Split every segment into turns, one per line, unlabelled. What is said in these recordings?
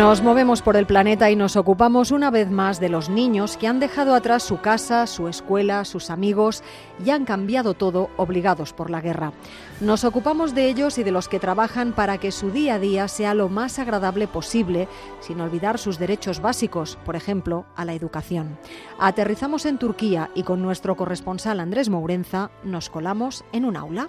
Nos movemos por el planeta y nos ocupamos una vez más de los niños que han dejado atrás su casa, su escuela, sus amigos y han cambiado todo obligados por la guerra. Nos ocupamos de ellos y de los que trabajan para que su día a día sea lo más agradable posible, sin olvidar sus derechos básicos, por ejemplo, a la educación. Aterrizamos en Turquía y con nuestro corresponsal Andrés Mourenza nos colamos en un aula.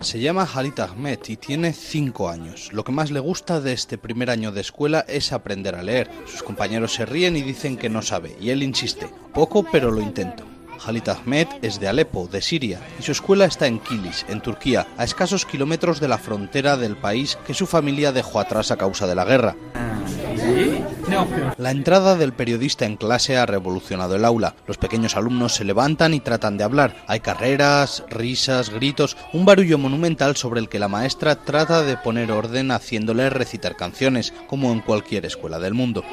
Se llama Halit Ahmed y tiene 5 años. Lo que más le gusta de este primer año de escuela es aprender a leer. Sus compañeros se ríen y dicen que no sabe, y él insiste, poco pero lo intento. Halit Ahmed es de Alepo, de Siria, y su escuela está en Kilis, en Turquía, a escasos kilómetros de la frontera del país que su familia dejó atrás a causa de la guerra. La entrada del periodista en clase ha revolucionado el aula. Los pequeños alumnos se levantan y tratan de hablar. Hay carreras, risas, gritos, un barullo monumental sobre el que la maestra trata de poner orden haciéndole recitar canciones, como en cualquier escuela del mundo.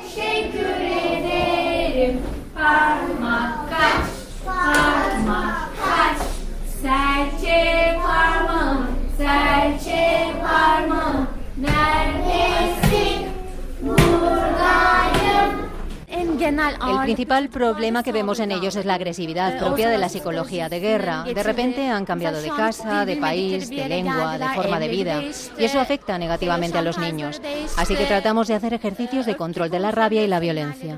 El principal problema que vemos en ellos es la agresividad propia de la psicología de guerra. De repente han cambiado de casa, de país, de lengua, de forma de vida. Y eso afecta negativamente a los niños. Así que tratamos de hacer ejercicios de control de la rabia y la violencia.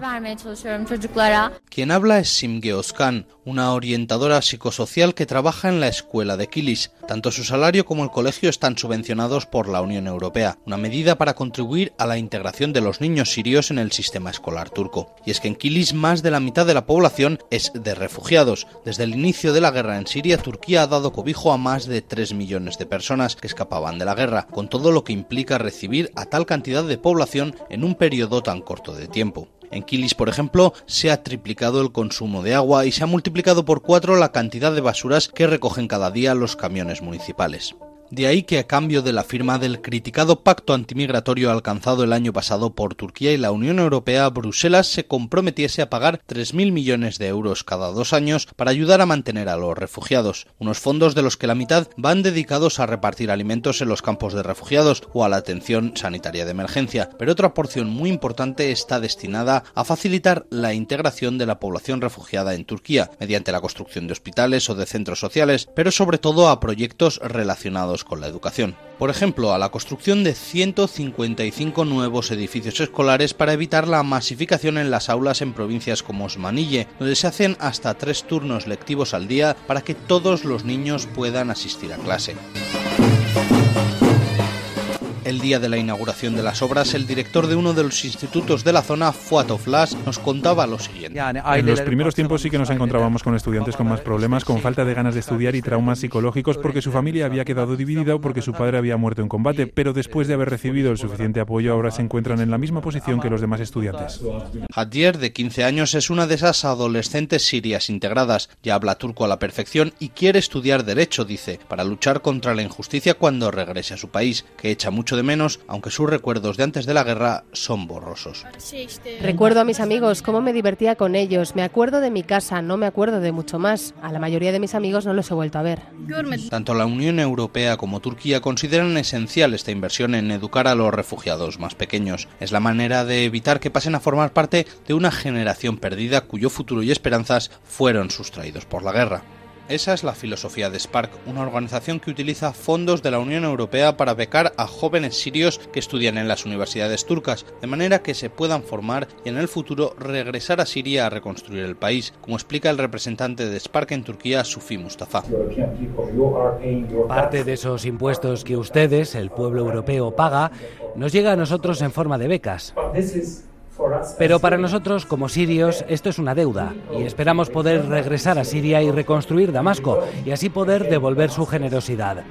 Quien habla es Simge Oskan, una orientadora psicosocial que trabaja en la escuela de Kilis. Tanto su salario como el colegio están subvencionados por la Unión Europea, una medida para contribuir a la integración de los niños sirios en el sistema escolar turco. Y que en Kilis más de la mitad de la población es de refugiados. Desde el inicio de la guerra en Siria, Turquía ha dado cobijo a más de 3 millones de personas que escapaban de la guerra, con todo lo que implica recibir a tal cantidad de población en un periodo tan corto de tiempo. En Kilis, por ejemplo, se ha triplicado el consumo de agua y se ha multiplicado por cuatro la cantidad de basuras que recogen cada día los camiones municipales. De ahí que a cambio de la firma del criticado pacto antimigratorio alcanzado el año pasado por Turquía y la Unión Europea, Bruselas se comprometiese a pagar 3.000 millones de euros cada dos años para ayudar a mantener a los refugiados, unos fondos de los que la mitad van dedicados a repartir alimentos en los campos de refugiados o a la atención sanitaria de emergencia, pero otra porción muy importante está destinada a facilitar la integración de la población refugiada en Turquía, mediante la construcción de hospitales o de centros sociales, pero sobre todo a proyectos relacionados con la educación. Por ejemplo, a la construcción de 155 nuevos edificios escolares para evitar la masificación en las aulas en provincias como Osmanille, donde se hacen hasta tres turnos lectivos al día para que todos los niños puedan asistir a clase. El día de la inauguración de las obras, el director de uno de los institutos de la zona, Fuat Flash, nos contaba lo siguiente.
En los primeros tiempos sí que nos encontrábamos con estudiantes con más problemas, con falta de ganas de estudiar y traumas psicológicos porque su familia había quedado dividida o porque su padre había muerto en combate, pero después de haber recibido el suficiente apoyo ahora se encuentran en la misma posición que los demás estudiantes.
Hadier, de 15 años, es una de esas adolescentes sirias integradas. Ya habla turco a la perfección y quiere estudiar derecho, dice, para luchar contra la injusticia cuando regrese a su país, que echa mucho de menos, aunque sus recuerdos de antes de la guerra son borrosos.
Recuerdo a mis amigos, cómo me divertía con ellos, me acuerdo de mi casa, no me acuerdo de mucho más. A la mayoría de mis amigos no los he vuelto a ver.
Tanto la Unión Europea como Turquía consideran esencial esta inversión en educar a los refugiados más pequeños. Es la manera de evitar que pasen a formar parte de una generación perdida cuyo futuro y esperanzas fueron sustraídos por la guerra. Esa es la filosofía de Spark, una organización que utiliza fondos de la Unión Europea para becar a jóvenes sirios que estudian en las universidades turcas, de manera que se puedan formar y en el futuro regresar a Siria a reconstruir el país, como explica el representante de Spark en Turquía, Sufi Mustafa.
Parte de esos impuestos que ustedes, el pueblo europeo, paga, nos llega a nosotros en forma de becas. Pero para nosotros, como sirios, esto es una deuda y esperamos poder regresar a Siria y reconstruir Damasco y así poder devolver su generosidad.